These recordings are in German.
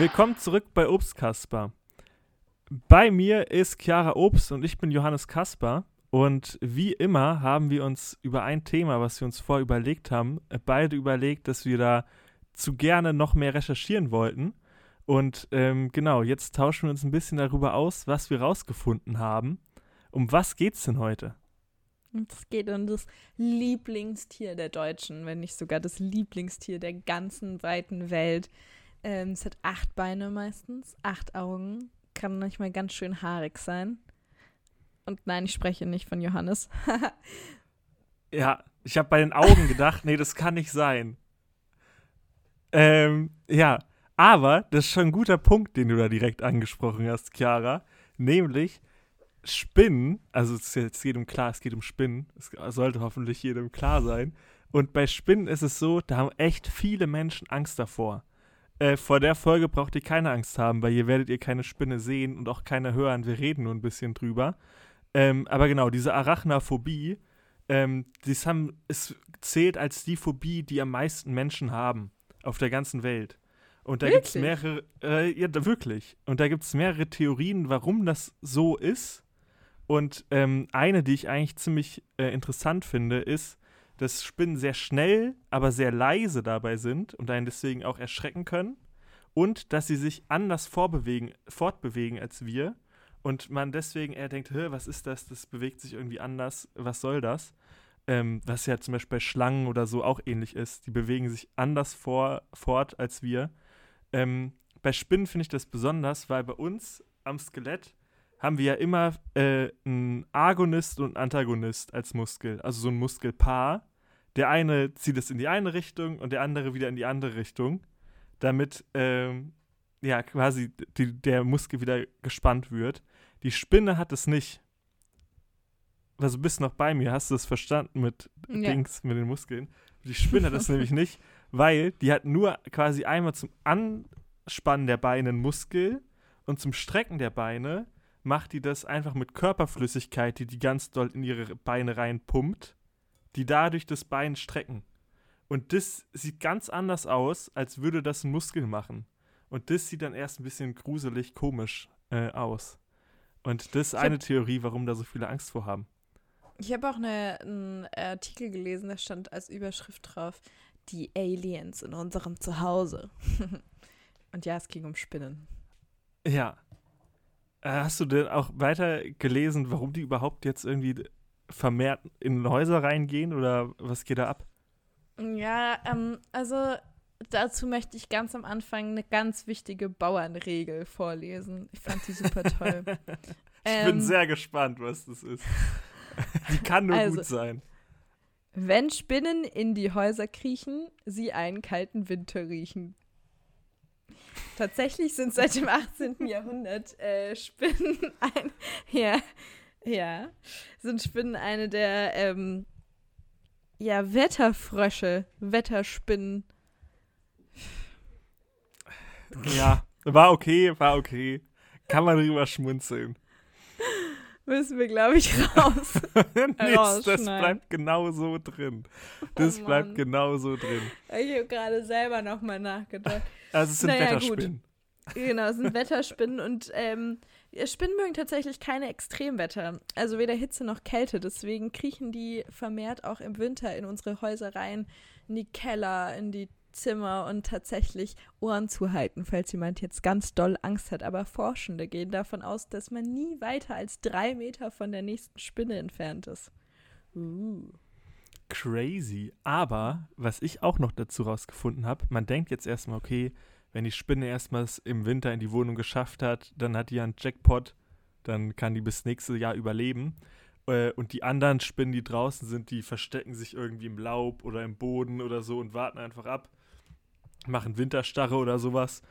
Willkommen zurück bei Obst Kasper. Bei mir ist Chiara Obst und ich bin Johannes Kasper. Und wie immer haben wir uns über ein Thema, was wir uns vorher überlegt haben, beide überlegt, dass wir da zu gerne noch mehr recherchieren wollten. Und ähm, genau, jetzt tauschen wir uns ein bisschen darüber aus, was wir rausgefunden haben. Um was geht's denn heute? Es geht um das Lieblingstier der Deutschen, wenn nicht sogar das Lieblingstier der ganzen weiten Welt. Ähm, es hat acht Beine meistens, acht Augen, kann manchmal ganz schön haarig sein. Und nein, ich spreche nicht von Johannes. ja, ich habe bei den Augen gedacht, nee, das kann nicht sein. Ähm, ja, aber das ist schon ein guter Punkt, den du da direkt angesprochen hast, Chiara. Nämlich Spinnen, also es, es geht um klar, es geht um Spinnen. Es sollte hoffentlich jedem klar sein. Und bei Spinnen ist es so, da haben echt viele Menschen Angst davor. Äh, vor der Folge braucht ihr keine Angst haben, weil hier werdet ihr keine Spinne sehen und auch keine hören. Wir reden nur ein bisschen drüber. Ähm, aber genau, diese Arachnaphobie, ähm, das haben, es zählt als die Phobie, die am meisten Menschen haben auf der ganzen Welt. Und da gibt es mehrere, äh, ja, wirklich. Und da gibt es mehrere Theorien, warum das so ist. Und ähm, eine, die ich eigentlich ziemlich äh, interessant finde, ist, dass Spinnen sehr schnell, aber sehr leise dabei sind und einen deswegen auch erschrecken können. Und dass sie sich anders fortbewegen als wir. Und man deswegen eher denkt, was ist das? Das bewegt sich irgendwie anders. Was soll das? Ähm, was ja zum Beispiel bei Schlangen oder so auch ähnlich ist. Die bewegen sich anders vor, fort als wir. Ähm, bei Spinnen finde ich das besonders, weil bei uns am Skelett haben wir ja immer äh, einen Agonist und einen Antagonist als Muskel, also so ein Muskelpaar der eine zieht es in die eine Richtung und der andere wieder in die andere Richtung, damit ähm, ja quasi die, der Muskel wieder gespannt wird. Die Spinne hat es nicht. Also bist noch bei mir, hast du es verstanden mit ja. Dings, mit den Muskeln? Die Spinne hat es nämlich nicht, weil die hat nur quasi einmal zum Anspannen der Beine einen Muskel und zum Strecken der Beine macht die das einfach mit Körperflüssigkeit, die die ganz doll in ihre Beine reinpumpt die dadurch das Bein strecken. Und das sieht ganz anders aus, als würde das ein Muskel machen. Und das sieht dann erst ein bisschen gruselig, komisch äh, aus. Und das ist eine Theorie, warum da so viele Angst vor haben. Ich habe auch eine, einen Artikel gelesen, da stand als Überschrift drauf, die Aliens in unserem Zuhause. Und ja, es ging um Spinnen. Ja. Äh, hast du denn auch weiter gelesen, warum die überhaupt jetzt irgendwie vermehrt in Häuser reingehen oder was geht da ab? Ja, ähm, also dazu möchte ich ganz am Anfang eine ganz wichtige Bauernregel vorlesen. Ich fand die super toll. ich ähm, bin sehr gespannt, was das ist. die kann nur also, gut sein. Wenn Spinnen in die Häuser kriechen, sie einen kalten Winter riechen. Tatsächlich sind seit dem 18. Jahrhundert äh, Spinnen ein, ja, ja, sind Spinnen eine der ähm, ja, Wetterfrösche, Wetterspinnen. Ja, war okay, war okay. Kann man drüber schmunzeln. Müssen wir, glaube ich, raus. Nichts, das bleibt genau so drin. Das oh bleibt genau so drin. Ich habe gerade selber nochmal nachgedacht. Also es sind naja, Wetterspinnen. Gut. Genau, es sind Wetterspinnen und ähm, Spinnen mögen tatsächlich keine Extremwetter, also weder Hitze noch Kälte. Deswegen kriechen die vermehrt auch im Winter in unsere Häuser rein, in die Keller, in die Zimmer und tatsächlich Ohren zuhalten, falls jemand jetzt ganz doll Angst hat. Aber Forschende gehen davon aus, dass man nie weiter als drei Meter von der nächsten Spinne entfernt ist. Uh. Crazy. Aber was ich auch noch dazu rausgefunden habe, man denkt jetzt erstmal, okay, wenn die Spinne erstmals im Winter in die Wohnung geschafft hat, dann hat die einen Jackpot, dann kann die bis nächstes Jahr überleben. Äh, und die anderen Spinnen, die draußen sind, die verstecken sich irgendwie im Laub oder im Boden oder so und warten einfach ab, machen Winterstarre oder sowas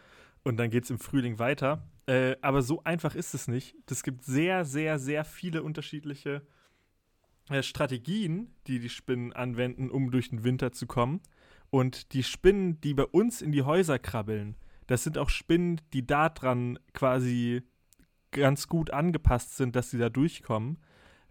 und dann geht es im Frühling weiter. Äh, aber so einfach ist es nicht. Es gibt sehr, sehr, sehr viele unterschiedliche äh, Strategien, die die Spinnen anwenden, um durch den Winter zu kommen. Und die Spinnen, die bei uns in die Häuser krabbeln, das sind auch Spinnen, die daran quasi ganz gut angepasst sind, dass sie da durchkommen,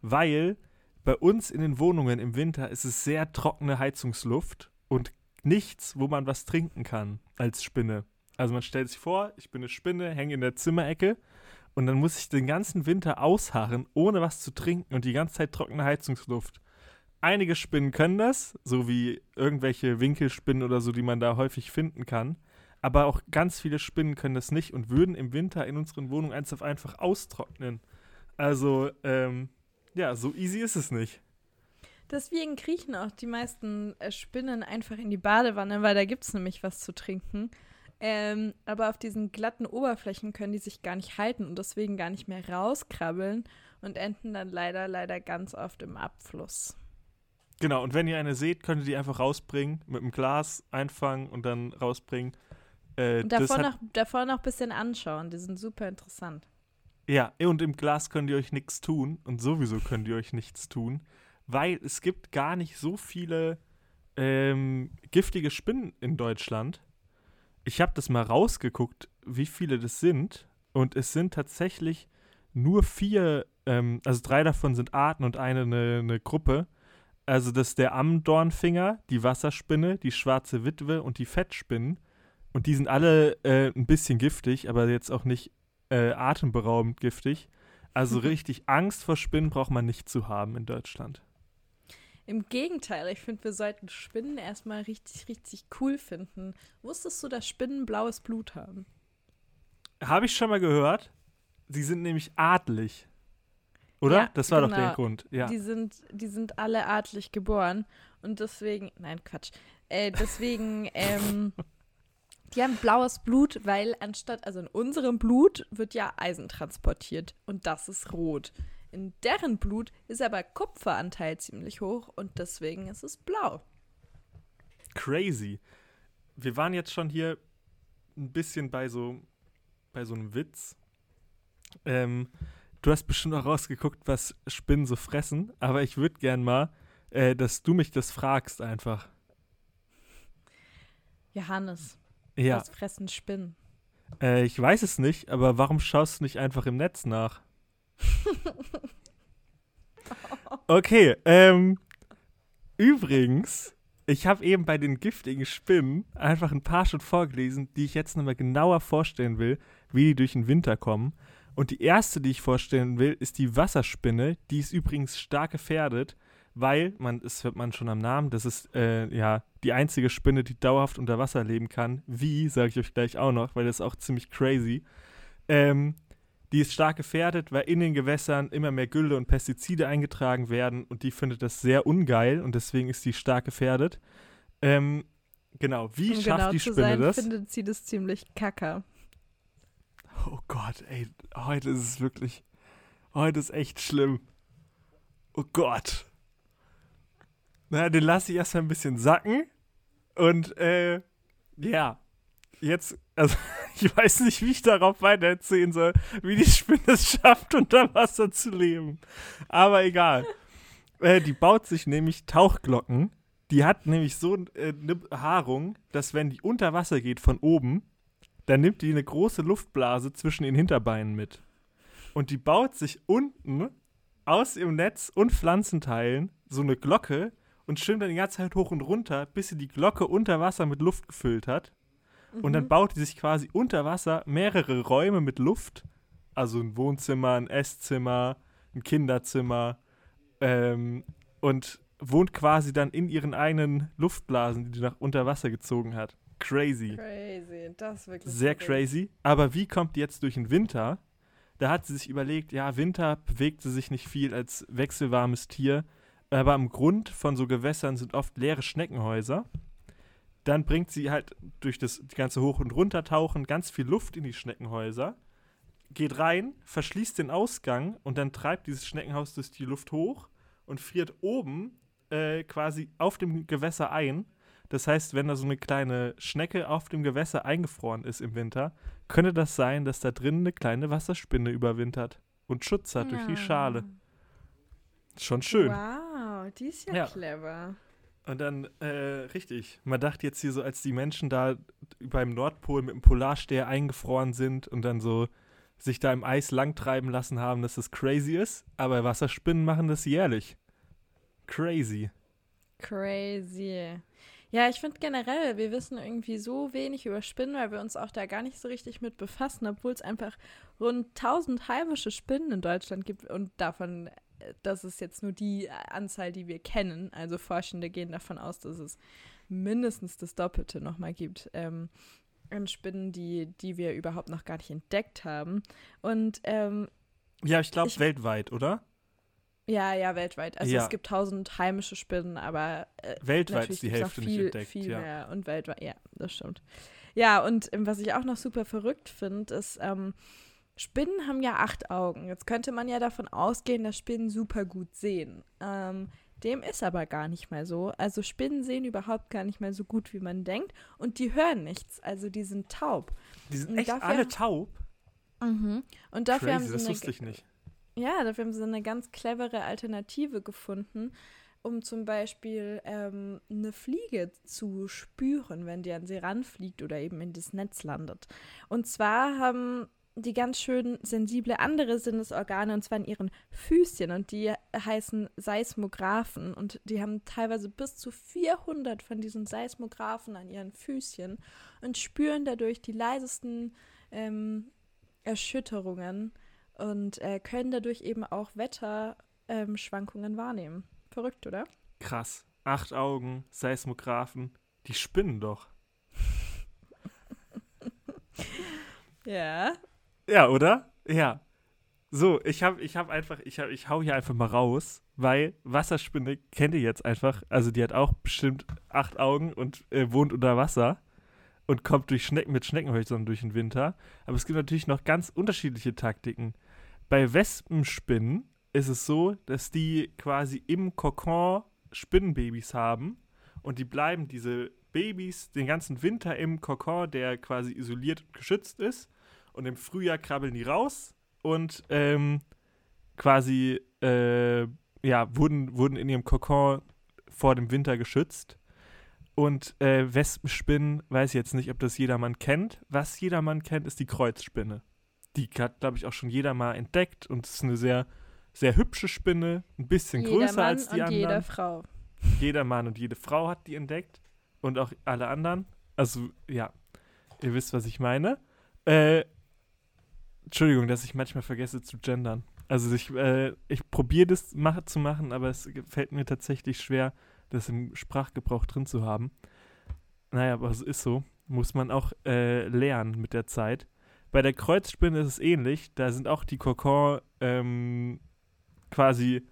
weil bei uns in den Wohnungen im Winter ist es sehr trockene Heizungsluft und nichts, wo man was trinken kann als Spinne. Also man stellt sich vor, ich bin eine Spinne, hänge in der Zimmerecke und dann muss ich den ganzen Winter ausharren, ohne was zu trinken und die ganze Zeit trockene Heizungsluft. Einige Spinnen können das, so wie irgendwelche Winkelspinnen oder so, die man da häufig finden kann. Aber auch ganz viele Spinnen können das nicht und würden im Winter in unseren Wohnungen einfach austrocknen. Also, ähm, ja, so easy ist es nicht. Deswegen kriechen auch die meisten äh, Spinnen einfach in die Badewanne, weil da gibt es nämlich was zu trinken. Ähm, aber auf diesen glatten Oberflächen können die sich gar nicht halten und deswegen gar nicht mehr rauskrabbeln und enden dann leider, leider ganz oft im Abfluss. Genau, und wenn ihr eine seht, könnt ihr die einfach rausbringen, mit einem Glas einfangen und dann rausbringen. Äh, und davor noch, davor noch ein bisschen anschauen, die sind super interessant. Ja, und im Glas könnt ihr euch nichts tun und sowieso könnt ihr euch nichts tun, weil es gibt gar nicht so viele ähm, giftige Spinnen in Deutschland. Ich habe das mal rausgeguckt, wie viele das sind und es sind tatsächlich nur vier, ähm, also drei davon sind Arten und eine eine, eine Gruppe also das ist der Ammendornfinger, die Wasserspinne, die schwarze Witwe und die Fettspinnen. Und die sind alle äh, ein bisschen giftig, aber jetzt auch nicht äh, atemberaubend giftig. Also richtig Angst vor Spinnen braucht man nicht zu haben in Deutschland. Im Gegenteil, ich finde, wir sollten Spinnen erstmal richtig, richtig cool finden. Wusstest du, dass Spinnen blaues Blut haben? Habe ich schon mal gehört. Sie sind nämlich adlig. Oder? Ja, das war genau. doch der Grund. Ja. Die sind, die sind alle adlig geboren. Und deswegen, nein, Quatsch. Äh, deswegen, ähm, die haben blaues Blut, weil anstatt, also in unserem Blut wird ja Eisen transportiert. Und das ist rot. In deren Blut ist aber Kupferanteil ziemlich hoch und deswegen ist es blau. Crazy. Wir waren jetzt schon hier ein bisschen bei so, bei so einem Witz. Ähm, du hast bestimmt auch rausgeguckt, was Spinnen so fressen, aber ich würde gern mal, äh, dass du mich das fragst einfach. Johannes, ja. was fressen Spinnen? Äh, ich weiß es nicht, aber warum schaust du nicht einfach im Netz nach? okay, ähm, übrigens, ich habe eben bei den giftigen Spinnen einfach ein paar schon vorgelesen, die ich jetzt nochmal genauer vorstellen will, wie die durch den Winter kommen. Und die erste, die ich vorstellen will, ist die Wasserspinne. Die ist übrigens stark gefährdet, weil, man, das hört man schon am Namen, das ist äh, ja die einzige Spinne, die dauerhaft unter Wasser leben kann. Wie, sage ich euch gleich auch noch, weil das ist auch ziemlich crazy. Ähm, die ist stark gefährdet, weil in den Gewässern immer mehr Gülle und Pestizide eingetragen werden und die findet das sehr ungeil und deswegen ist die stark gefährdet. Ähm, genau, wie um schafft genau die Spinne sein, das? findet sie das ziemlich kacke. Oh Gott, ey, heute ist es wirklich, heute ist echt schlimm. Oh Gott. Na, den lasse ich erstmal ein bisschen sacken. Und, äh, ja. Jetzt, also, ich weiß nicht, wie ich darauf weiter erzählen soll, wie die Spinne es schafft, unter Wasser zu leben. Aber egal. Äh, die baut sich nämlich Tauchglocken. Die hat nämlich so äh, eine Behaarung, dass wenn die unter Wasser geht von oben, dann nimmt die eine große Luftblase zwischen den Hinterbeinen mit. Und die baut sich unten aus ihrem Netz und Pflanzenteilen so eine Glocke und schwimmt dann die ganze Zeit hoch und runter, bis sie die Glocke unter Wasser mit Luft gefüllt hat. Mhm. Und dann mhm. baut die sich quasi unter Wasser mehrere Räume mit Luft. Also ein Wohnzimmer, ein Esszimmer, ein Kinderzimmer. Ähm, und wohnt quasi dann in ihren eigenen Luftblasen, die die nach unter Wasser gezogen hat. Crazy. Crazy, das ist wirklich Sehr crazy. Aber wie kommt die jetzt durch den Winter? Da hat sie sich überlegt, ja, Winter bewegt sie sich nicht viel als wechselwarmes Tier, aber am Grund von so Gewässern sind oft leere Schneckenhäuser. Dann bringt sie halt durch das ganze Hoch- und Runtertauchen ganz viel Luft in die Schneckenhäuser, geht rein, verschließt den Ausgang und dann treibt dieses Schneckenhaus durch die Luft hoch und friert oben äh, quasi auf dem Gewässer ein das heißt, wenn da so eine kleine Schnecke auf dem Gewässer eingefroren ist im Winter, könnte das sein, dass da drin eine kleine Wasserspinne überwintert und Schutz hat ja. durch die Schale. Schon schön. Wow, die ist ja, ja. clever. Und dann, äh, richtig, man dachte jetzt hier so, als die Menschen da beim Nordpol mit dem Polarsteher eingefroren sind und dann so sich da im Eis langtreiben lassen haben, dass das crazy ist. Aber Wasserspinnen machen das jährlich. Crazy. Crazy. Ja, ich finde generell, wir wissen irgendwie so wenig über Spinnen, weil wir uns auch da gar nicht so richtig mit befassen, obwohl es einfach rund 1000 heimische Spinnen in Deutschland gibt und davon, äh, das ist jetzt nur die Anzahl, die wir kennen. Also Forschende gehen davon aus, dass es mindestens das Doppelte nochmal gibt. Ähm, an Spinnen, die, die wir überhaupt noch gar nicht entdeckt haben. Und ähm, ja, ich glaube weltweit, oder? Ja, ja, weltweit. Also ja. es gibt tausend heimische Spinnen, aber äh, weltweit ist die Hälfte viel, nicht entdeckt. Viel ja. mehr und weltweit, ja, das stimmt. Ja, und ähm, was ich auch noch super verrückt finde, ist, ähm, Spinnen haben ja acht Augen. Jetzt könnte man ja davon ausgehen, dass Spinnen super gut sehen. Ähm, dem ist aber gar nicht mal so. Also Spinnen sehen überhaupt gar nicht mal so gut, wie man denkt. Und die hören nichts. Also die sind taub. Die sind echt alle taub? Mhm. Und dafür Crazy, haben sie das wusste ich nicht. Ja, dafür haben sie eine ganz clevere Alternative gefunden, um zum Beispiel ähm, eine Fliege zu spüren, wenn die an sie ranfliegt oder eben in das Netz landet. Und zwar haben die ganz schön sensible andere Sinnesorgane und zwar in ihren Füßchen und die heißen Seismographen und die haben teilweise bis zu 400 von diesen Seismographen an ihren Füßchen und spüren dadurch die leisesten ähm, Erschütterungen und äh, können dadurch eben auch Wetterschwankungen ähm, wahrnehmen. Verrückt, oder? Krass. Acht Augen, Seismographen, die spinnen doch. ja. Ja, oder? Ja. So, ich habe ich hab einfach, ich, hab, ich hau hier einfach mal raus, weil Wasserspinne kennt ihr jetzt einfach. Also die hat auch bestimmt acht Augen und äh, wohnt unter Wasser und kommt durch Schnecken mit Schneckenhölzern durch den Winter. Aber es gibt natürlich noch ganz unterschiedliche Taktiken. Bei Wespenspinnen ist es so, dass die quasi im Kokon Spinnenbabys haben und die bleiben, diese Babys, den ganzen Winter im Kokon, der quasi isoliert und geschützt ist. Und im Frühjahr krabbeln die raus und ähm, quasi, äh, ja, wurden, wurden in ihrem Kokon vor dem Winter geschützt. Und äh, Wespenspinnen, weiß ich jetzt nicht, ob das jedermann kennt. Was jedermann kennt, ist die Kreuzspinne die hat, glaube ich, auch schon jeder mal entdeckt und es ist eine sehr, sehr hübsche Spinne, ein bisschen jeder größer Mann als die und anderen. Jede Frau. Jeder Mann und jede Frau hat die entdeckt und auch alle anderen. Also, ja, ihr wisst, was ich meine. Äh, Entschuldigung, dass ich manchmal vergesse zu gendern. Also ich, äh, ich probiere das mach, zu machen, aber es fällt mir tatsächlich schwer, das im Sprachgebrauch drin zu haben. Naja, aber es ist so. Muss man auch äh, lernen mit der Zeit. Bei der Kreuzspinne ist es ähnlich. Da sind auch die Kokon ähm, quasi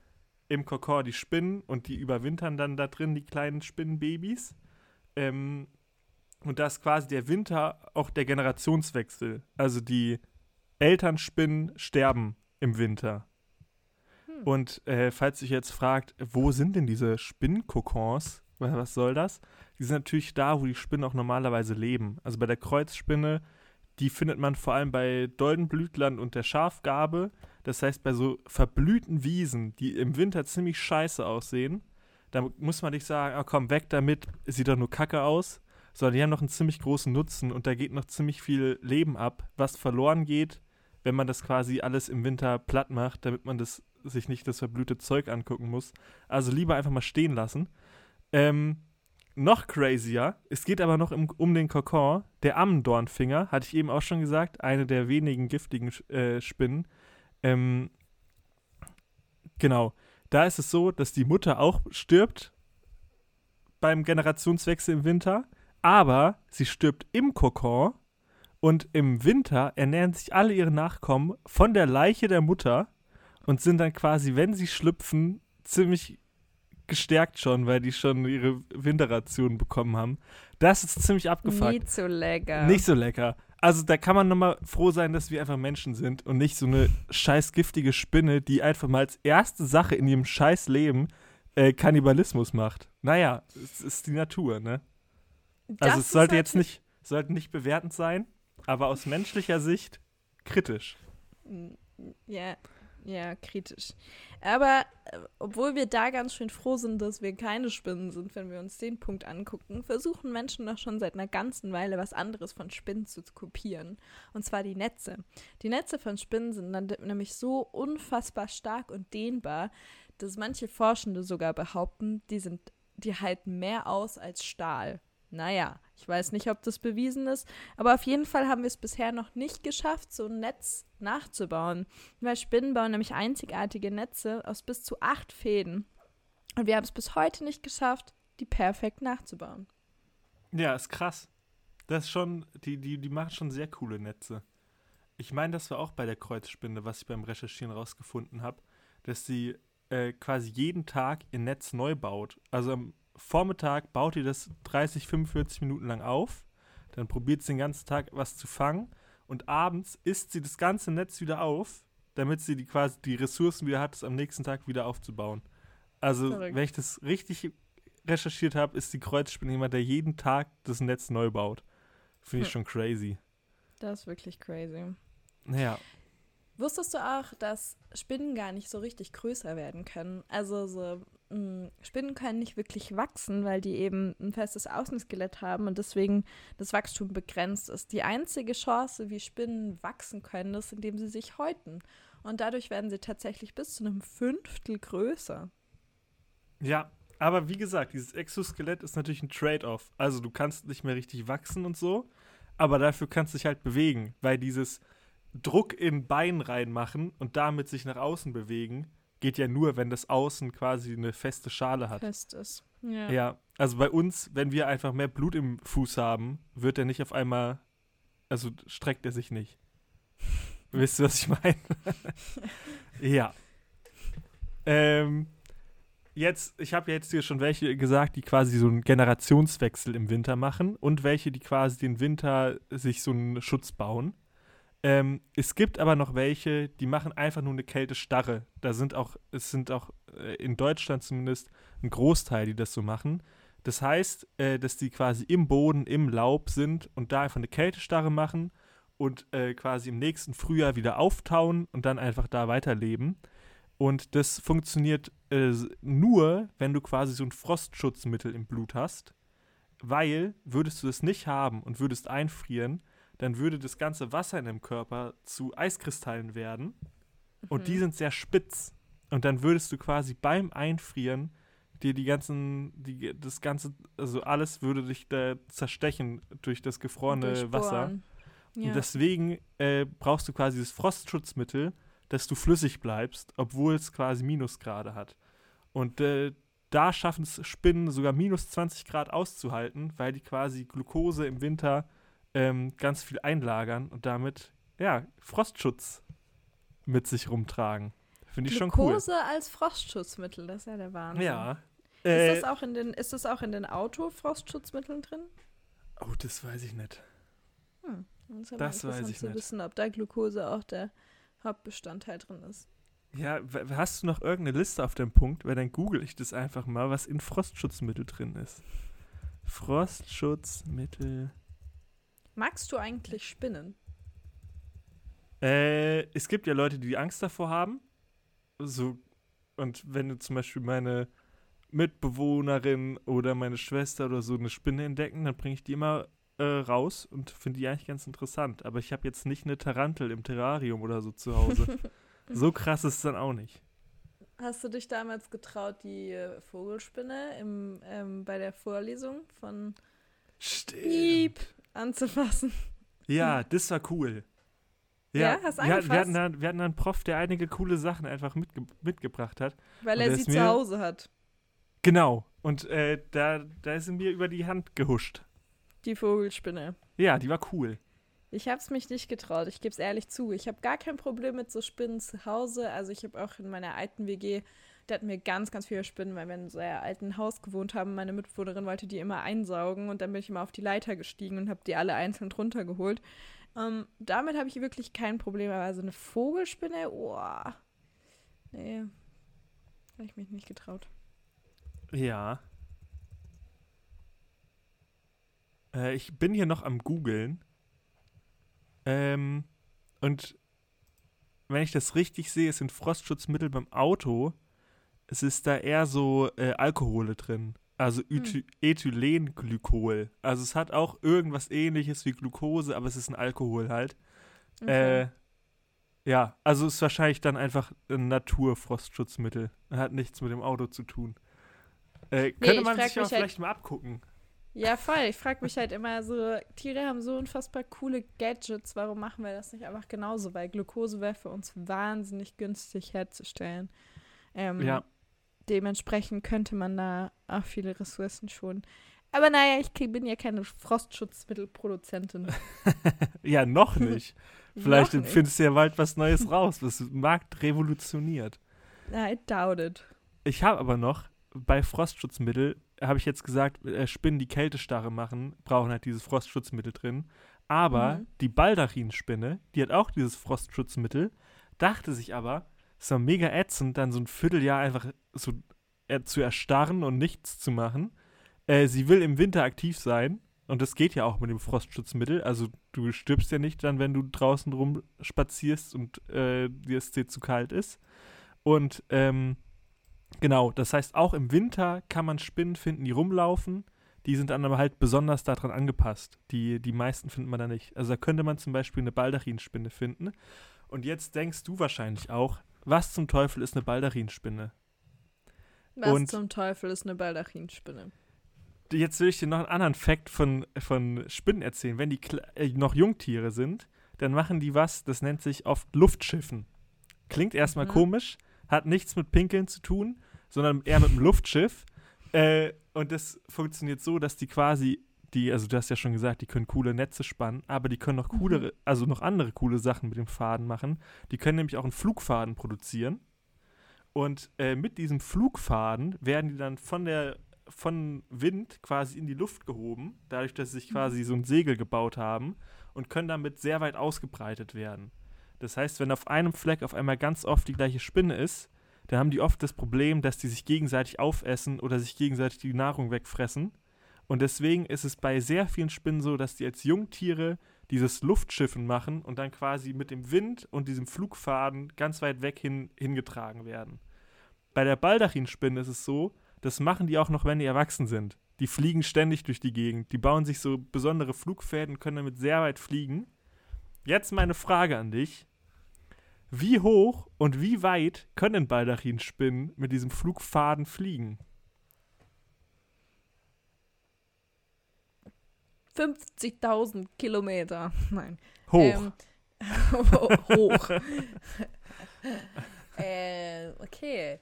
im Kokon die Spinnen und die überwintern dann da drin, die kleinen Spinnenbabys. Ähm, und da ist quasi der Winter auch der Generationswechsel. Also die Elternspinnen sterben im Winter. Hm. Und äh, falls sich jetzt fragt, wo sind denn diese Spinnkokons? Was soll das? Die sind natürlich da, wo die Spinnen auch normalerweise leben. Also bei der Kreuzspinne die findet man vor allem bei Doldenblütlern und der Schafgarbe. Das heißt, bei so verblühten Wiesen, die im Winter ziemlich scheiße aussehen, da muss man nicht sagen, oh, komm, weg damit, sieht doch nur kacke aus, sondern die haben noch einen ziemlich großen Nutzen und da geht noch ziemlich viel Leben ab, was verloren geht, wenn man das quasi alles im Winter platt macht, damit man das, sich nicht das verblühte Zeug angucken muss. Also lieber einfach mal stehen lassen. Ähm, noch crazier, es geht aber noch im, um den Kokon. Der Ammendornfinger, hatte ich eben auch schon gesagt, eine der wenigen giftigen äh, Spinnen. Ähm, genau. Da ist es so, dass die Mutter auch stirbt beim Generationswechsel im Winter, aber sie stirbt im Kokon und im Winter ernähren sich alle ihre Nachkommen von der Leiche der Mutter und sind dann quasi, wenn sie schlüpfen, ziemlich gestärkt schon, weil die schon ihre Winterration bekommen haben. Das ist ziemlich abgefuckt. Nicht so lecker. Nicht so lecker. Also da kann man nochmal froh sein, dass wir einfach Menschen sind und nicht so eine scheiß giftige Spinne, die einfach mal als erste Sache in ihrem scheiß Leben äh, Kannibalismus macht. Naja, es ist die Natur, ne? Das also es sollte jetzt nicht, sollte nicht bewertend sein, aber aus menschlicher Sicht kritisch. Ja, ja, kritisch. Aber äh, obwohl wir da ganz schön froh sind, dass wir keine Spinnen sind, wenn wir uns den Punkt angucken, versuchen Menschen doch schon seit einer ganzen Weile was anderes von Spinnen zu kopieren. Und zwar die Netze. Die Netze von Spinnen sind dann nämlich so unfassbar stark und dehnbar, dass manche Forschende sogar behaupten, die sind die halten mehr aus als Stahl. Naja, ich weiß nicht, ob das bewiesen ist, aber auf jeden Fall haben wir es bisher noch nicht geschafft, so ein Netz nachzubauen. Weil Spinnen bauen nämlich einzigartige Netze aus bis zu acht Fäden. Und wir haben es bis heute nicht geschafft, die perfekt nachzubauen. Ja, ist krass. Das ist schon, die, die, die machen schon sehr coole Netze. Ich meine, das war auch bei der Kreuzspinne, was ich beim Recherchieren rausgefunden habe, dass sie äh, quasi jeden Tag ihr Netz neu baut. Also am Vormittag baut ihr das 30, 45 Minuten lang auf, dann probiert sie den ganzen Tag was zu fangen und abends isst sie das ganze Netz wieder auf, damit sie die quasi die Ressourcen wieder hat, es am nächsten Tag wieder aufzubauen. Also, Verrückt. wenn ich das richtig recherchiert habe, ist die Kreuzspinne jemand, der jeden Tag das Netz neu baut. Finde ich hm. schon crazy. Das ist wirklich crazy. Ja. Wusstest du auch, dass Spinnen gar nicht so richtig größer werden können? Also so Spinnen können nicht wirklich wachsen, weil die eben ein festes Außenskelett haben und deswegen das Wachstum begrenzt ist. Die einzige Chance, wie Spinnen wachsen können, ist, indem sie sich häuten. Und dadurch werden sie tatsächlich bis zu einem Fünftel größer. Ja, aber wie gesagt, dieses Exoskelett ist natürlich ein Trade-off. Also du kannst nicht mehr richtig wachsen und so, aber dafür kannst du dich halt bewegen, weil dieses Druck in Bein reinmachen und damit sich nach außen bewegen, geht ja nur, wenn das Außen quasi eine feste Schale hat. Fest ist. Ja. ja. Also bei uns, wenn wir einfach mehr Blut im Fuß haben, wird er nicht auf einmal, also streckt er sich nicht. Wisst ihr, was ich meine? ja. Ähm, jetzt, ich habe jetzt hier schon welche gesagt, die quasi so einen Generationswechsel im Winter machen und welche, die quasi den Winter sich so einen Schutz bauen. Ähm, es gibt aber noch welche, die machen einfach nur eine Kältestarre. Da sind auch, es sind auch äh, in Deutschland zumindest ein Großteil, die das so machen. Das heißt, äh, dass die quasi im Boden, im Laub sind und da einfach eine Kältestarre machen und äh, quasi im nächsten Frühjahr wieder auftauen und dann einfach da weiterleben. Und das funktioniert äh, nur, wenn du quasi so ein Frostschutzmittel im Blut hast, weil würdest du das nicht haben und würdest einfrieren, dann würde das ganze Wasser in dem Körper zu Eiskristallen werden. Mhm. Und die sind sehr spitz. Und dann würdest du quasi beim Einfrieren dir die ganzen, die, das ganze, also alles würde dich da zerstechen durch das gefrorene Wasser. Ja. Und deswegen äh, brauchst du quasi das Frostschutzmittel, dass du flüssig bleibst, obwohl es quasi Minusgrade hat. Und äh, da schaffen es Spinnen sogar minus 20 Grad auszuhalten, weil die quasi Glucose im Winter ähm, ganz viel einlagern und damit, ja, Frostschutz mit sich rumtragen. Finde ich schon cool. Glucose als Frostschutzmittel, das ist ja der Wahnsinn. Ja. Ist, äh, das auch in den, ist das auch in den Auto-Frostschutzmitteln drin? Oh, das weiß ich nicht. Hm. Das, das weiß ich zu nicht. wissen, ob da Glucose auch der Hauptbestandteil drin ist. Ja, hast du noch irgendeine Liste auf dem Punkt? Weil dann google ich das einfach mal, was in Frostschutzmittel drin ist. Frostschutzmittel. Magst du eigentlich Spinnen? Äh, es gibt ja Leute, die Angst davor haben. So, und wenn du zum Beispiel meine Mitbewohnerin oder meine Schwester oder so eine Spinne entdecken, dann bringe ich die immer äh, raus und finde die eigentlich ganz interessant. Aber ich habe jetzt nicht eine Tarantel im Terrarium oder so zu Hause. so krass ist es dann auch nicht. Hast du dich damals getraut, die äh, Vogelspinne im, ähm, bei der Vorlesung von Stimmt. Piep anzufassen. Ja, das war cool. Ja, ja hast du wir, wir, hatten da, wir hatten da einen Prof, der einige coole Sachen einfach mitge mitgebracht hat. Weil er sie zu Hause hat. Genau. Und äh, da, da ist mir über die Hand gehuscht. Die Vogelspinne. Ja, die war cool. Ich habe es mich nicht getraut, ich gebe es ehrlich zu. Ich habe gar kein Problem mit so Spinnen zu Hause. Also ich habe auch in meiner alten WG da hatten wir ganz, ganz viele Spinnen, weil wir in einem sehr alten Haus gewohnt haben. Meine Mitbewohnerin wollte die immer einsaugen und dann bin ich immer auf die Leiter gestiegen und habe die alle einzeln drunter geholt. Ähm, damit habe ich wirklich kein Problem, aber so eine Vogelspinne, oh, nee, habe ich mich nicht getraut. Ja. Äh, ich bin hier noch am googeln. Ähm, und wenn ich das richtig sehe, sind Frostschutzmittel beim Auto es ist da eher so äh, Alkohole drin. Also hm. Ethylenglykol. Also es hat auch irgendwas ähnliches wie Glucose, aber es ist ein Alkohol halt. Okay. Äh, ja, also ist wahrscheinlich dann einfach ein Naturfrostschutzmittel. Hat nichts mit dem Auto zu tun. Äh, könnte ich man sich aber halt- vielleicht mal abgucken. Ja, voll. Ich frage mich halt immer so, Tiere haben so unfassbar coole Gadgets, warum machen wir das nicht einfach genauso? Weil Glucose wäre für uns wahnsinnig günstig herzustellen. Ähm, Ja. Dementsprechend könnte man da auch viele Ressourcen schonen. Aber naja, ich bin ja keine Frostschutzmittelproduzentin. Ja, noch nicht. Vielleicht Noch nicht. findest du ja bald was Neues raus, was den Markt revolutioniert. I doubt it. Ich habe aber noch, bei Frostschutzmittel, habe ich jetzt gesagt, äh, Spinnen, die Kältestarre machen, brauchen halt dieses Frostschutzmittel drin. Aber Mhm. die Baldachinspinne, die hat auch dieses Frostschutzmittel, dachte sich aber, es war mega ätzend, dann so ein Vierteljahr einfach so äh, zu erstarren und nichts zu machen. Äh, sie will im Winter aktiv sein und das geht ja auch mit dem Frostschutzmittel. Also du stirbst ja nicht dann, wenn du draußen rumspazierst und äh, dir es dir zu kalt ist. Und ähm, genau, das heißt, auch im Winter kann man Spinnen finden, die rumlaufen. Die sind dann aber halt besonders daran angepasst. Die, die meisten findet man da nicht. Also da könnte man zum Beispiel eine Baldachinspinne finden. Und jetzt denkst du wahrscheinlich auch, was zum Teufel ist eine Baldachinspinne? Was Und- zum Teufel ist eine Baldachinspinne? Jetzt will ich dir noch einen anderen Fakt von, von Spinnen erzählen. Wenn die äh, noch Jungtiere sind, dann machen die was, das nennt sich oft Luftschiffen. Klingt erstmal Mhm. komisch, hat nichts mit Pinkeln zu tun, sondern eher mit einem Luftschiff. Äh, und das funktioniert so, dass die quasi, die, also du hast ja schon gesagt, die können coole Netze spannen, aber die können noch coolere, also noch andere coole Sachen mit dem Faden machen. Die können nämlich auch einen Flugfaden produzieren. Und äh, mit diesem Flugfaden werden die dann von der von Wind quasi in die Luft gehoben, dadurch, dass sie sich quasi so ein Segel gebaut haben und können damit sehr weit ausgebreitet werden. Das heißt, wenn auf einem Fleck auf einmal ganz oft die gleiche Spinne ist, dann haben die oft das Problem, dass die sich gegenseitig aufessen oder sich gegenseitig die Nahrung wegfressen. Und deswegen ist es bei sehr vielen Spinnen so, dass die als Jungtiere dieses Luftschiffen machen und dann quasi mit dem Wind und diesem Flugfaden ganz weit weg hin, hingetragen werden. Bei der Baldachinspinne ist es so, das machen die auch noch, wenn die erwachsen sind. Die fliegen ständig durch die Gegend. Die bauen sich so besondere Flugfäden können damit sehr weit fliegen. Jetzt meine Frage an dich. Wie hoch und wie weit können Baldachinspinnen mit diesem Flugfaden fliegen? 50.000 Kilometer. Nein. Hoch. Ähm, hoch. äh, okay.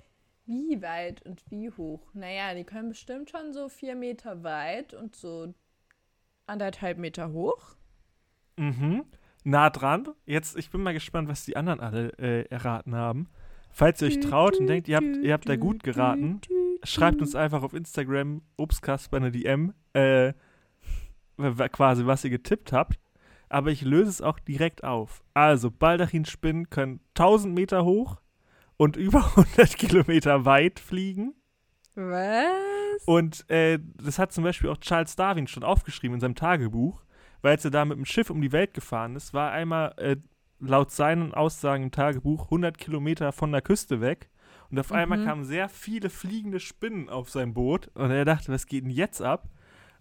Wie weit und wie hoch? Naja, die können bestimmt schon so vier Meter weit und so anderthalb Meter hoch. Mhm. Nah dran. Jetzt, ich bin mal gespannt, was die anderen alle äh, erraten haben. Falls ihr euch traut und denkt, ihr habt, ihr habt da gut geraten, schreibt uns einfach auf Instagram Obstkasper eine DM, äh, quasi, was ihr getippt habt. Aber ich löse es auch direkt auf. Also, Baldachinspinnen können 1000 Meter hoch und über 100 Kilometer weit fliegen. Was? Und äh, das hat zum Beispiel auch Charles Darwin schon aufgeschrieben in seinem Tagebuch, weil als er da mit dem Schiff um die Welt gefahren ist, war einmal äh, laut seinen Aussagen im Tagebuch 100 Kilometer von der Küste weg. Und auf einmal Mhm. kamen sehr viele fliegende Spinnen auf sein Boot. Und er dachte, was geht denn jetzt ab?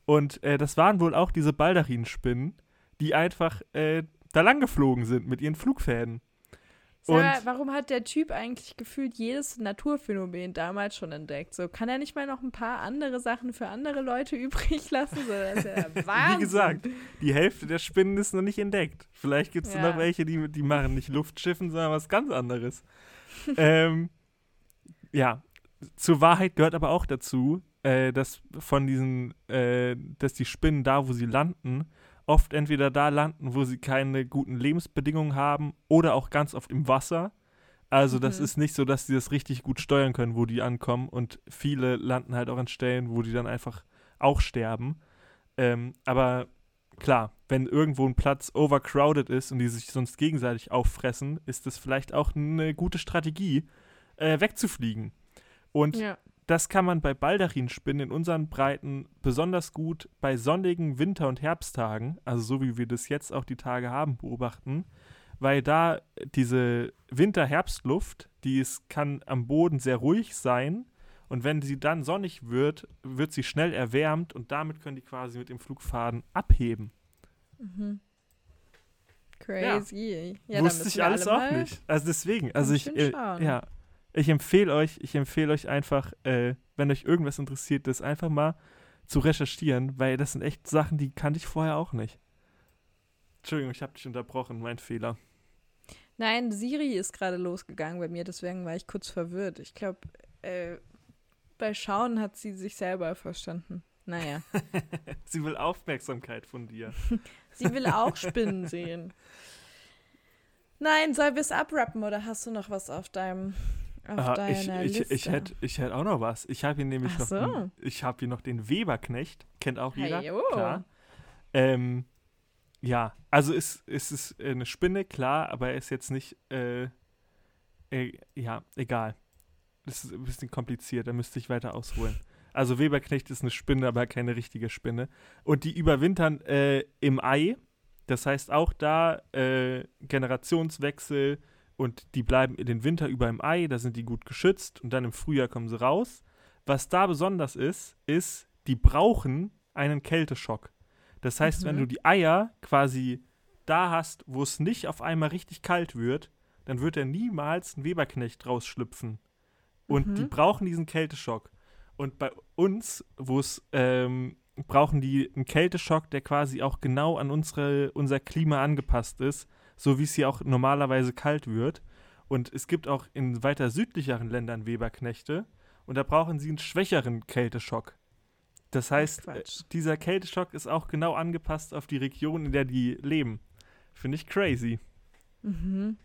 Und äh, das waren wohl auch diese Baldachinspinnen, die einfach äh, da lang geflogen sind mit ihren Flugfäden. Und- warum hat der Typ eigentlich gefühlt jedes Naturphänomen damals schon entdeckt? So, kann er nicht mal noch ein paar andere Sachen für andere Leute übrig lassen? So, das ist ja Wahnsinn. Wie gesagt, die Hälfte der Spinnen ist noch nicht entdeckt. Vielleicht gibt es Ja. noch welche, die, die machen nicht Luftschiffen, sondern was ganz anderes. ähm, ja, zur Wahrheit gehört aber auch dazu, äh, dass von diesen, äh, dass die Spinnen da, wo sie landen, oft entweder da landen, wo sie keine guten Lebensbedingungen haben oder auch ganz oft im Wasser. Also das Mhm. ist nicht so, dass sie das richtig gut steuern können, wo die ankommen und viele landen halt auch an Stellen, wo die dann einfach auch sterben. Ähm, aber klar, wenn irgendwo ein Platz overcrowded ist und die sich sonst gegenseitig auffressen, ist das vielleicht auch eine gute Strategie, äh, wegzufliegen. Und Ja. Das kann man bei Baldachinspinnen in unseren Breiten besonders gut bei sonnigen Winter- und Herbsttagen, also so wie wir das jetzt auch die Tage haben, beobachten, weil da diese Winter-Herbstluft, die ist, kann am Boden sehr ruhig sein und wenn sie dann sonnig wird, wird sie schnell erwärmt und damit können die quasi mit dem Flugfaden abheben. Mhm. Crazy. Ja, Wusste da müssen ich alles alle auch nicht. Also deswegen, also ich, äh, ja, Ich empfehle euch, ich empfehle euch einfach, äh, wenn euch irgendwas interessiert, das einfach mal zu recherchieren, weil das sind echt Sachen, die kannte ich vorher auch nicht. Entschuldigung, ich habe dich unterbrochen, mein Fehler. Nein, Siri ist gerade losgegangen bei mir, deswegen war ich kurz verwirrt. Ich glaube, äh, bei Schauen hat sie sich selber verstanden. Naja. sie will Aufmerksamkeit von dir. sie will auch Spinnen sehen. Nein, soll wir es abrappen oder hast du noch was auf deinem ah, ich, ich? Ich hätte ich hätt auch noch was. Ich habe hier nämlich Ach noch, so. einen, ich habe hier noch den Weberknecht, kennt auch jeder, Hey, oh. klar. Ähm, ja, also ist, ist es eine Spinne, klar, aber er ist jetzt nicht, äh, äh, ja, egal. Das ist ein bisschen kompliziert, da müsste ich weiter ausholen. Also Weberknecht ist eine Spinne, aber keine richtige Spinne. Und die überwintern äh, im Ei. Das heißt auch da äh, Generationswechsel und die bleiben den Winter über im Ei, da sind die gut geschützt und dann im Frühjahr kommen sie raus. Was da besonders ist, ist, die brauchen einen Kälteschock. Das heißt, Mhm. wenn du die Eier quasi da hast, wo es nicht auf einmal richtig kalt wird, dann wird er niemals ein Weberknecht rausschlüpfen. Und Mhm. die brauchen diesen Kälteschock. Und bei uns, wo es ähm, brauchen die einen Kälteschock, der quasi auch genau an unsere, unser Klima angepasst ist, so wie es hier auch normalerweise kalt wird. Und es gibt auch in weiter südlicheren Ländern Weberknechte und da brauchen sie einen schwächeren Kälteschock. Das heißt, äh, Quatsch. dieser Kälteschock ist auch genau angepasst auf die Region, in der die leben. Finde ich crazy. Mhm.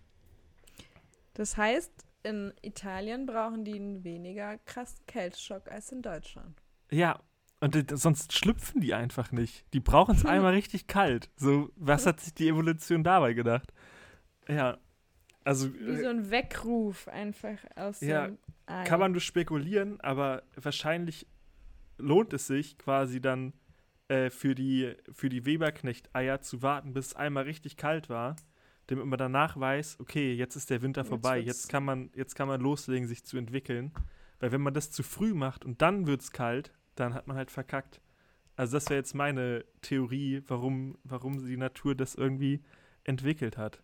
Das heißt, in Italien brauchen die einen weniger krassen Kälteschock als in Deutschland. Ja, und sonst schlüpfen die einfach nicht. Die brauchen es einmal richtig kalt. So, was hat sich die Evolution dabei gedacht? Ja, also Wie so ein Weckruf einfach aus Ja, dem Ei. kann man nur spekulieren, aber wahrscheinlich lohnt es sich quasi dann äh, für die, für die Weberknecht-Eier zu warten, bis es einmal richtig kalt war, damit man danach weiß, okay, jetzt ist der Winter Jetzt vorbei, wird's- jetzt kann, man, jetzt kann man loslegen, sich zu entwickeln. Weil wenn man das zu früh macht und dann wird es kalt, dann hat man halt verkackt. Also das wäre jetzt meine Theorie, warum, warum die Natur das irgendwie entwickelt hat.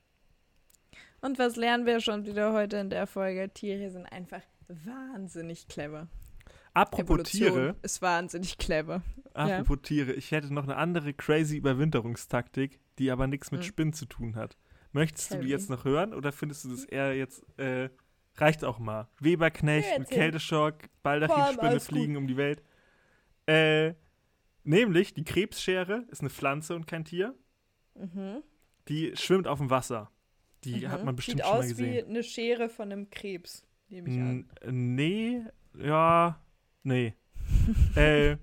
Und was lernen wir schon wieder heute in der Folge? Tiere sind einfach wahnsinnig clever. Apropos Evolution Tiere, ist wahnsinnig clever. Ja. apropos Tiere, ich hätte noch eine andere crazy Überwinterungstaktik, die aber nichts mit Hm. Spinnen zu tun hat. Möchtest du Tell die jetzt noch hören oder findest du das eher jetzt, äh, reicht auch mal? Weberknecht Ja, mit. Kälteschock, alles fliegen um die Welt. Äh, nämlich die Krebsschere ist eine Pflanze und kein Tier. Mhm. Die schwimmt auf dem Wasser. Die Mhm. hat man bestimmt Sieht schon mal aus gesehen. wie eine Schere von einem Krebs, nehme ich an. N nee, ja, nee. äh,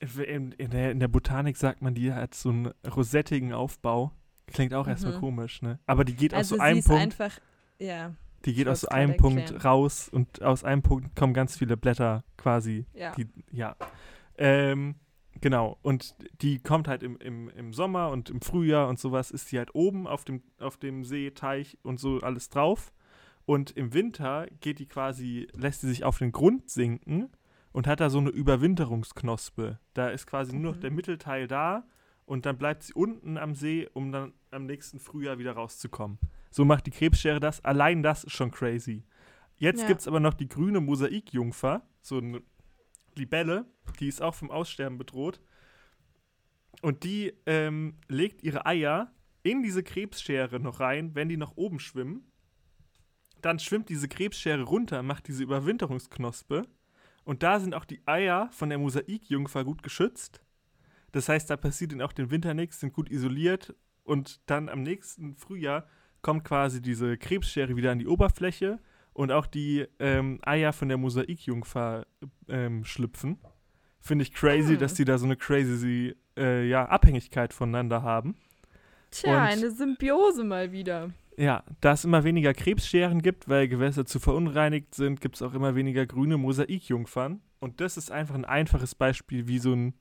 in, in, der, in der Botanik sagt man, die hat so einen rosettigen Aufbau. Klingt auch erstmal Mhm. komisch, ne? Aber die geht Also aus so einem ist Punkt, einfach, ja, die geht aus einem Punkt erklären. raus und aus einem Punkt kommen ganz viele Blätter quasi. ja. Die, ja. Ähm, genau. Und die kommt halt im, im, im Sommer und im Frühjahr und sowas, ist die halt oben auf dem, auf dem See, Teich und so alles drauf. Und im Winter geht die quasi, lässt sie sich auf den Grund sinken und hat da so eine Überwinterungsknospe. Da ist quasi nur noch Mhm. der Mittelteil da und dann bleibt sie unten am See, um dann am nächsten Frühjahr wieder rauszukommen. So macht die Krebsschere das. Allein das ist schon crazy. Jetzt Ja. gibt es aber noch die grüne Mosaikjungfer, so eine Libelle, die ist auch vom Aussterben bedroht. Und die ähm, legt ihre Eier in diese Krebsschere noch rein, wenn die nach oben schwimmen. Dann schwimmt diese Krebsschere runter, macht diese Überwinterungsknospe. Und da sind auch die Eier von der Mosaikjungfer gut geschützt. Das heißt, da passiert ihnen auch den Winter nichts, sind gut isoliert. Und dann am nächsten Frühjahr kommt quasi diese Krebsschere wieder an die Oberfläche und auch die ähm, Eier von der Mosaikjungfer ähm, schlüpfen. Finde ich crazy, Hm. dass die da so eine crazy äh, ja, Abhängigkeit voneinander haben. Tja, und- eine Symbiose mal wieder. Ja, da es immer weniger Krebsscheren gibt, weil Gewässer zu verunreinigt sind, gibt es auch immer weniger grüne Mosaikjungfern. Und das ist einfach ein einfaches Beispiel, wie so ein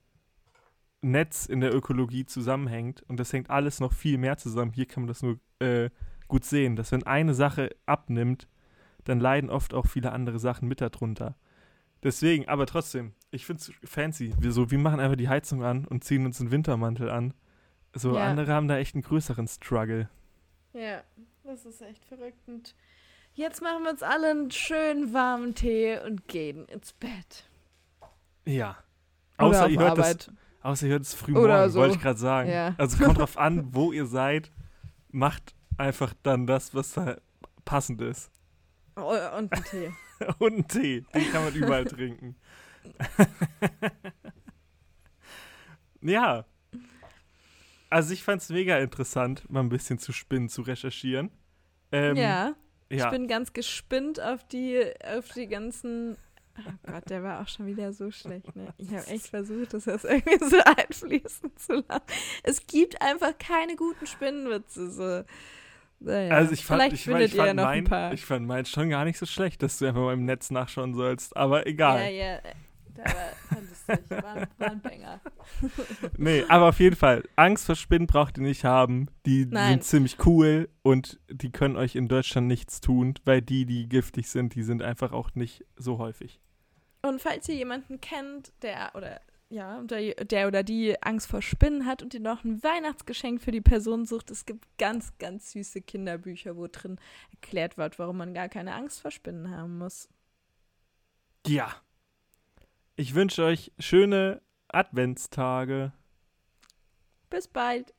Netz in der Ökologie zusammenhängt. Und das hängt alles noch viel mehr zusammen. Hier kann man das nur äh, gut sehen, dass wenn eine Sache abnimmt, dann leiden oft auch viele andere Sachen mit darunter. Deswegen, aber trotzdem, ich finde es fancy. Wir, so, wir machen einfach die Heizung an und ziehen uns einen Wintermantel an. So, Ja. andere haben da echt einen größeren Struggle. Ja, das ist echt verrückt. Und Jetzt machen wir uns alle einen schönen warmen Tee und gehen ins Bett. Ja. Außer ihr, hört das, Arbeit. außer ihr hört es früh morgen, so. wollte ich gerade sagen. Ja. Also kommt drauf an, wo ihr seid. Macht einfach dann das, was da passend ist. Oh, und einen Tee. Und einen Tee, den kann man überall trinken. ja. Also ich fand es mega interessant, mal ein bisschen zu spinnen, zu recherchieren. Ähm, ja, ja. ich bin ganz gespinnt auf die, auf die ganzen. Oh Gott, der war auch schon wieder so schlecht. Ne? Ich habe echt versucht, das jetzt irgendwie so einfließen zu lassen. Es gibt einfach keine guten Spinnenwitze. So. Naja, Also ich fand, Vielleicht ich, findet ich, fand ihr ja noch mein, ein paar. ich fand meinen schon gar nicht so schlecht, dass du einfach mal im Netz nachschauen sollst. Aber egal. Ja, ja, äh, der war, fand es nicht. War, war ein Banger. Nee, aber auf jeden Fall, Angst vor Spinnen braucht ihr nicht haben. Die Nein. sind ziemlich cool und die können euch in Deutschland nichts tun, weil die, die giftig sind, die sind einfach auch nicht so häufig. Und falls ihr jemanden kennt, der oder ja, der, der oder die Angst vor Spinnen hat und ihr noch ein Weihnachtsgeschenk für die Person sucht, es gibt ganz, ganz süße Kinderbücher, wo drin erklärt wird, warum man gar keine Angst vor Spinnen haben muss. Ja. Ich wünsche euch schöne Adventstage. Bis bald.